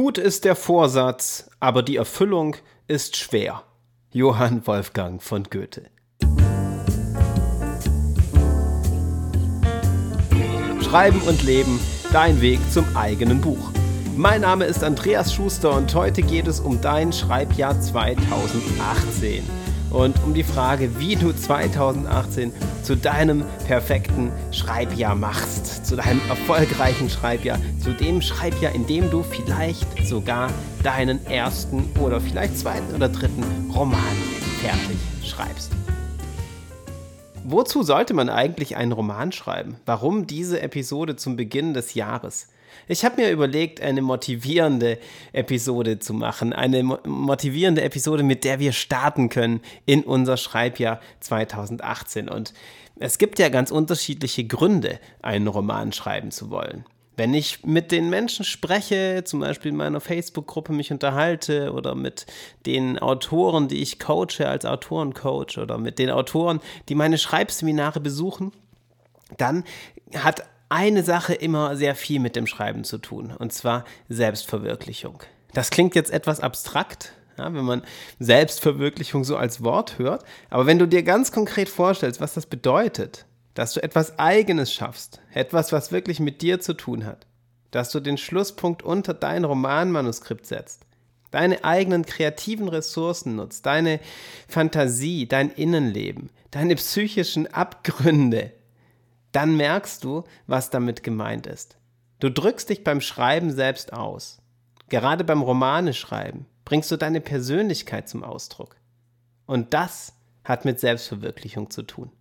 Gut ist der Vorsatz, aber die Erfüllung ist schwer. Johann Wolfgang von Goethe. Schreiben und Leben, dein Weg zum eigenen Buch. Mein Name ist Andreas Schuster und heute geht es um dein Schreibjahr 2018 und um die Frage, wie du 2018 zu deinem perfekten Schreibjahr machst, zu deinem erfolgreichen Schreibjahr, zu dem Schreibjahr, in dem du vielleicht sogar deinen ersten oder vielleicht zweiten oder dritten Roman fertig schreibst. Wozu sollte man eigentlich einen Roman schreiben? Warum diese Episode zum Beginn des Jahres? Ich habe mir überlegt, eine motivierende Episode zu machen. Eine motivierende Episode, mit der wir starten können in unser Schreibjahr 2018. Und es gibt ja ganz unterschiedliche Gründe, einen Roman schreiben zu wollen. Wenn ich mit den Menschen spreche, zum Beispiel in meiner Facebook-Gruppe mich unterhalte oder mit den Autoren, die ich coache als Autorencoach oder mit den Autoren, die meine Schreibseminare besuchen, dann hat eine Sache immer sehr viel mit dem Schreiben zu tun, und zwar Selbstverwirklichung. Das klingt jetzt etwas abstrakt, ja, wenn man Selbstverwirklichung so als Wort hört, aber wenn du dir ganz konkret vorstellst, was das bedeutet, dass du etwas Eigenes schaffst, etwas, was wirklich mit dir zu tun hat, dass du den Schlusspunkt unter dein Romanmanuskript setzt, deine eigenen kreativen Ressourcen nutzt, deine Fantasie, dein Innenleben, deine psychischen Abgründe, dann merkst du, was damit gemeint ist. Du drückst dich beim Schreiben selbst aus. Gerade beim Romane schreiben bringst du deine Persönlichkeit zum Ausdruck. Und das hat mit Selbstverwirklichung zu tun.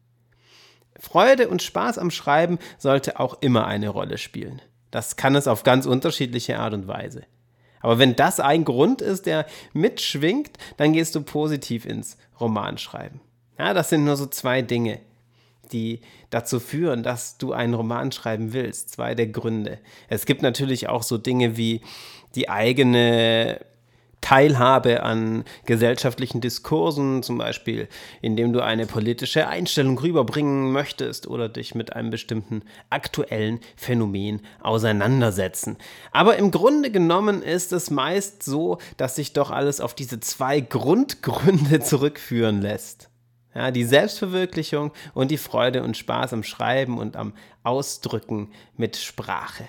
Freude und Spaß am Schreiben sollte auch immer eine Rolle spielen. Das kann es auf ganz unterschiedliche Art und Weise. Aber wenn das ein Grund ist, der mitschwingt, dann gehst du positiv ins Romanschreiben. Ja, das sind nur so zwei Dinge die dazu führen, dass du einen Roman schreiben willst. Zwei der Gründe. Es gibt natürlich auch so Dinge wie die eigene Teilhabe an gesellschaftlichen Diskursen, zum Beispiel indem du eine politische Einstellung rüberbringen möchtest oder dich mit einem bestimmten aktuellen Phänomen auseinandersetzen. Aber im Grunde genommen ist es meist so, dass sich doch alles auf diese zwei Grundgründe zurückführen lässt. Ja, die Selbstverwirklichung und die Freude und Spaß am Schreiben und am Ausdrücken mit Sprache.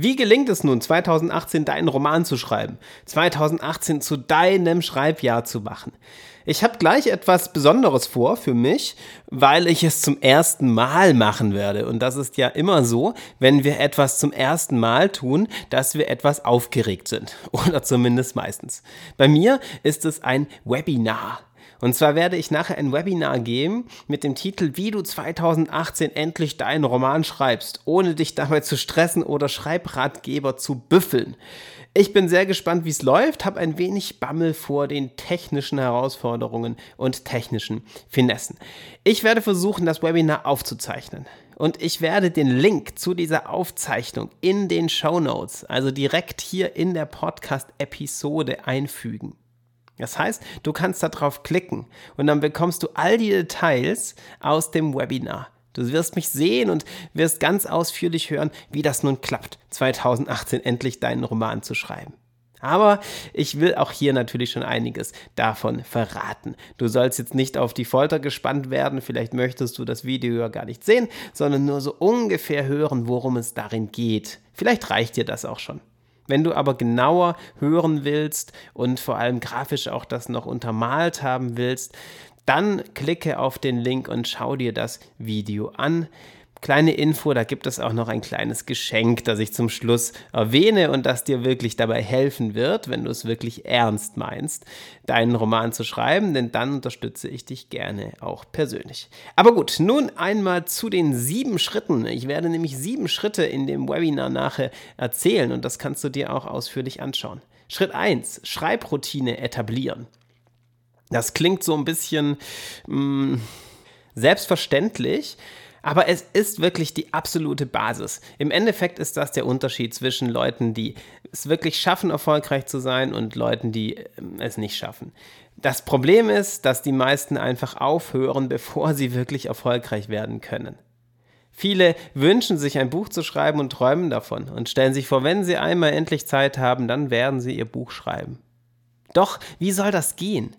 Wie gelingt es nun, 2018 deinen Roman zu schreiben, 2018 zu deinem Schreibjahr zu machen? Ich habe gleich etwas Besonderes vor für mich, weil ich es zum ersten Mal machen werde. Und das ist ja immer so, wenn wir etwas zum ersten Mal tun, dass wir etwas aufgeregt sind. Oder zumindest meistens. Bei mir ist es ein Webinar. Und zwar werde ich nachher ein Webinar geben mit dem Titel Wie du 2018 endlich deinen Roman schreibst, ohne dich dabei zu stressen oder Schreibratgeber zu büffeln. Ich bin sehr gespannt, wie es läuft, habe ein wenig Bammel vor den technischen Herausforderungen und technischen Finessen. Ich werde versuchen, das Webinar aufzuzeichnen. Und ich werde den Link zu dieser Aufzeichnung in den Show Notes, also direkt hier in der Podcast-Episode einfügen. Das heißt, du kannst da drauf klicken und dann bekommst du all die Details aus dem Webinar. Du wirst mich sehen und wirst ganz ausführlich hören, wie das nun klappt, 2018 endlich deinen Roman zu schreiben. Aber ich will auch hier natürlich schon einiges davon verraten. Du sollst jetzt nicht auf die Folter gespannt werden, vielleicht möchtest du das Video ja gar nicht sehen, sondern nur so ungefähr hören, worum es darin geht. Vielleicht reicht dir das auch schon. Wenn du aber genauer hören willst und vor allem grafisch auch das noch untermalt haben willst, dann klicke auf den Link und schau dir das Video an. Kleine Info, da gibt es auch noch ein kleines Geschenk, das ich zum Schluss erwähne und das dir wirklich dabei helfen wird, wenn du es wirklich ernst meinst, deinen Roman zu schreiben, denn dann unterstütze ich dich gerne auch persönlich. Aber gut, nun einmal zu den sieben Schritten. Ich werde nämlich sieben Schritte in dem Webinar nachher erzählen und das kannst du dir auch ausführlich anschauen. Schritt 1, Schreibroutine etablieren. Das klingt so ein bisschen mh, mm, selbstverständlich, aber es ist wirklich die absolute Basis. Im Endeffekt ist das der Unterschied zwischen Leuten, die es wirklich schaffen, erfolgreich zu sein und Leuten, die ähm, es nicht schaffen. Das Problem ist, dass die meisten einfach aufhören, bevor sie wirklich erfolgreich werden können. Viele wünschen sich ein Buch zu schreiben und träumen davon und stellen sich vor, wenn sie einmal endlich Zeit haben, dann werden sie ihr Buch schreiben. Doch, wie soll das gehen?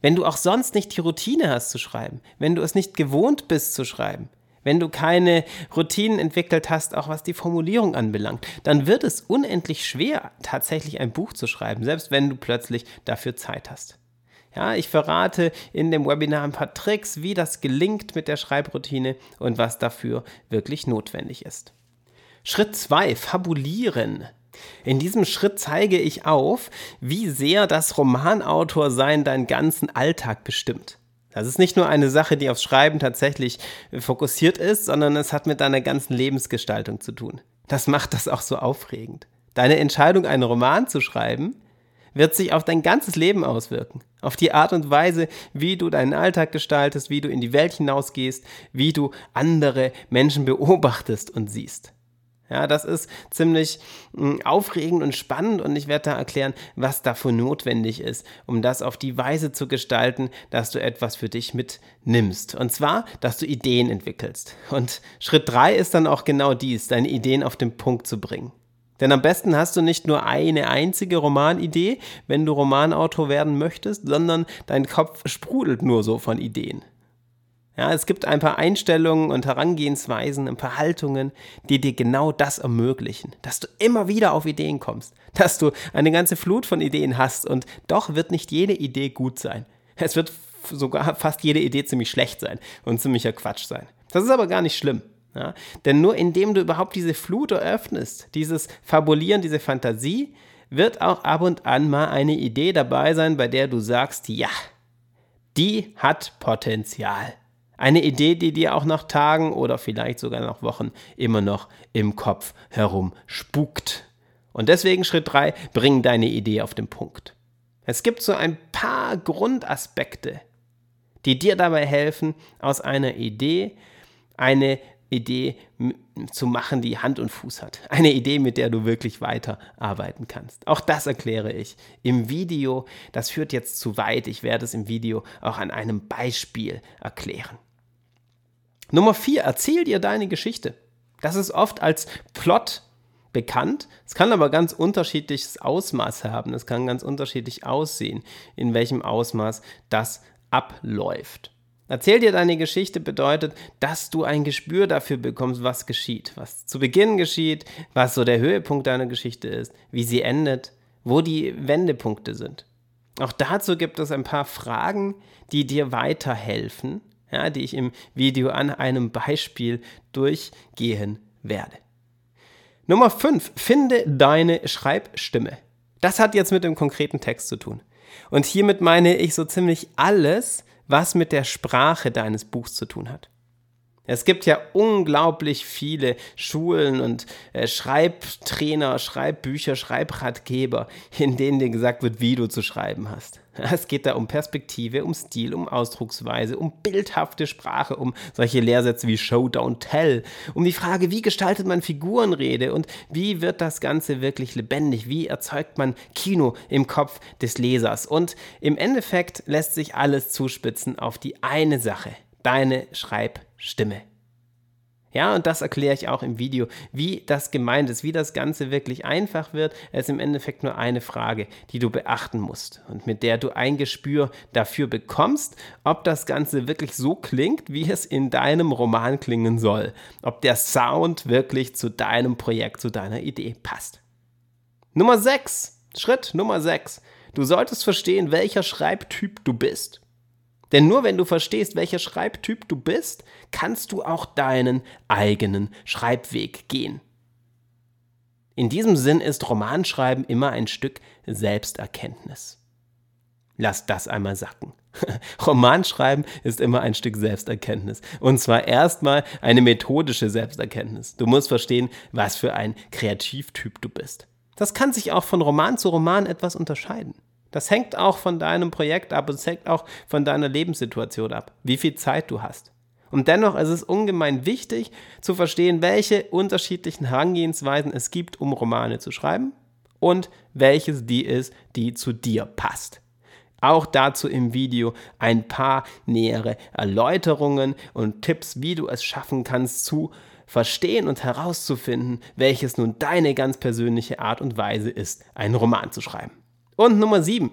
Wenn du auch sonst nicht die Routine hast zu schreiben, wenn du es nicht gewohnt bist zu schreiben, wenn du keine Routinen entwickelt hast, auch was die Formulierung anbelangt, dann wird es unendlich schwer, tatsächlich ein Buch zu schreiben, selbst wenn du plötzlich dafür Zeit hast. Ja, ich verrate in dem Webinar ein paar Tricks, wie das gelingt mit der Schreibroutine und was dafür wirklich notwendig ist. Schritt 2, Fabulieren. In diesem Schritt zeige ich auf, wie sehr das Romanautorsein deinen ganzen Alltag bestimmt. Das ist nicht nur eine Sache, die aufs Schreiben tatsächlich fokussiert ist, sondern es hat mit deiner ganzen Lebensgestaltung zu tun. Das macht das auch so aufregend. Deine Entscheidung, einen Roman zu schreiben, wird sich auf dein ganzes Leben auswirken. Auf die Art und Weise, wie du deinen Alltag gestaltest, wie du in die Welt hinausgehst, wie du andere Menschen beobachtest und siehst. Ja, das ist ziemlich hm, aufregend und spannend und ich werde da erklären, was dafür notwendig ist, um das auf die Weise zu gestalten, dass du etwas für dich mitnimmst. Und zwar, dass du Ideen entwickelst. Und Schritt drei ist dann auch genau dies, deine Ideen auf den Punkt zu bringen. Denn am besten hast du nicht nur eine einzige Romanidee, wenn du Romanautor werden möchtest, sondern dein Kopf sprudelt nur so von Ideen. Ja, es gibt ein paar Einstellungen und Herangehensweisen, ein paar Haltungen, die dir genau das ermöglichen, dass du immer wieder auf Ideen kommst, dass du eine ganze Flut von Ideen hast und doch wird nicht jede Idee gut sein. Es wird sogar fast jede Idee ziemlich schlecht sein und ziemlicher Quatsch sein. Das ist aber gar nicht schlimm. Ja? Denn nur indem du überhaupt diese Flut eröffnest, dieses Fabulieren, diese Fantasie, wird auch ab und an mal eine Idee dabei sein, bei der du sagst, ja, die hat Potenzial. Eine Idee, die dir auch nach Tagen oder vielleicht sogar nach Wochen immer noch im Kopf herum spukt. Und deswegen Schritt 3, bring deine Idee auf den Punkt. Es gibt so ein paar Grundaspekte, die dir dabei helfen, aus einer Idee eine Idee zu machen, die Hand und Fuß hat. Eine Idee, mit der du wirklich weiterarbeiten kannst. Auch das erkläre ich im Video. Das führt jetzt zu weit. Ich werde es im Video auch an einem Beispiel erklären. Nummer 4. Erzähl dir deine Geschichte. Das ist oft als Plot bekannt. Es kann aber ganz unterschiedliches Ausmaß haben. Es kann ganz unterschiedlich aussehen, in welchem Ausmaß das abläuft. Erzähl dir deine Geschichte bedeutet, dass du ein Gespür dafür bekommst, was geschieht, was zu Beginn geschieht, was so der Höhepunkt deiner Geschichte ist, wie sie endet, wo die Wendepunkte sind. Auch dazu gibt es ein paar Fragen, die dir weiterhelfen, ja, die ich im Video an einem Beispiel durchgehen werde. Nummer 5. Finde deine Schreibstimme. Das hat jetzt mit dem konkreten Text zu tun. Und hiermit meine ich so ziemlich alles, was mit der Sprache deines Buchs zu tun hat. Es gibt ja unglaublich viele Schulen und äh, Schreibtrainer, Schreibbücher, Schreibratgeber, in denen dir gesagt wird, wie du zu schreiben hast. Es geht da um Perspektive, um Stil, um Ausdrucksweise, um bildhafte Sprache, um solche Lehrsätze wie Show, Don't Tell, um die Frage, wie gestaltet man Figurenrede und wie wird das Ganze wirklich lebendig, wie erzeugt man Kino im Kopf des Lesers. Und im Endeffekt lässt sich alles zuspitzen auf die eine Sache, deine Schreibstimme. Ja, und das erkläre ich auch im Video, wie das gemeint ist, wie das Ganze wirklich einfach wird. Es ist im Endeffekt nur eine Frage, die du beachten musst und mit der du ein Gespür dafür bekommst, ob das Ganze wirklich so klingt, wie es in deinem Roman klingen soll. Ob der Sound wirklich zu deinem Projekt, zu deiner Idee passt. Nummer 6. Schritt Nummer 6. Du solltest verstehen, welcher Schreibtyp du bist. Denn nur wenn du verstehst, welcher Schreibtyp du bist, kannst du auch deinen eigenen Schreibweg gehen. In diesem Sinn ist Romanschreiben immer ein Stück Selbsterkenntnis. Lass das einmal sacken. Romanschreiben ist immer ein Stück Selbsterkenntnis. Und zwar erstmal eine methodische Selbsterkenntnis. Du musst verstehen, was für ein Kreativtyp du bist. Das kann sich auch von Roman zu Roman etwas unterscheiden. Das hängt auch von deinem Projekt ab und es hängt auch von deiner Lebenssituation ab, wie viel Zeit du hast. Und dennoch ist es ungemein wichtig zu verstehen, welche unterschiedlichen Herangehensweisen es gibt, um Romane zu schreiben und welches die ist, die zu dir passt. Auch dazu im Video ein paar nähere Erläuterungen und Tipps, wie du es schaffen kannst, zu verstehen und herauszufinden, welches nun deine ganz persönliche Art und Weise ist, einen Roman zu schreiben. Und Nummer 7.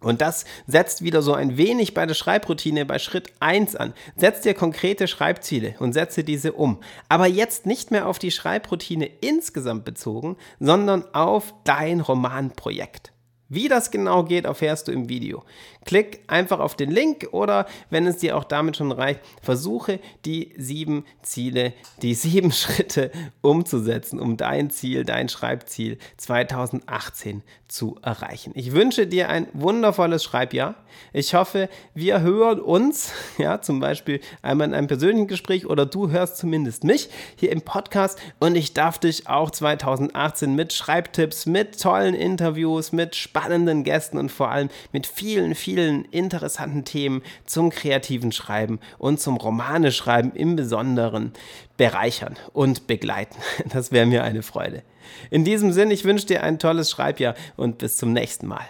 Und das setzt wieder so ein wenig bei der Schreibroutine bei Schritt 1 an. Setz dir konkrete Schreibziele und setze diese um. Aber jetzt nicht mehr auf die Schreibroutine insgesamt bezogen, sondern auf dein Romanprojekt. Wie das genau geht, erfährst du im Video. Klick einfach auf den Link oder, wenn es dir auch damit schon reicht, versuche die sieben Ziele, die sieben Schritte umzusetzen, um dein Ziel, dein Schreibziel 2018 zu erreichen. Ich wünsche dir ein wundervolles Schreibjahr. Ich hoffe, wir hören uns, ja, zum Beispiel einmal in einem persönlichen Gespräch oder du hörst zumindest mich hier im Podcast und ich darf dich auch 2018 mit Schreibtipps, mit tollen Interviews, mit spannenden Gästen und vor allem mit vielen, vielen interessanten Themen zum kreativen Schreiben und zum Romane schreiben im Besonderen bereichern und begleiten. Das wäre mir eine Freude. In diesem Sinn, ich wünsche dir ein tolles Schreibjahr und bis zum nächsten Mal.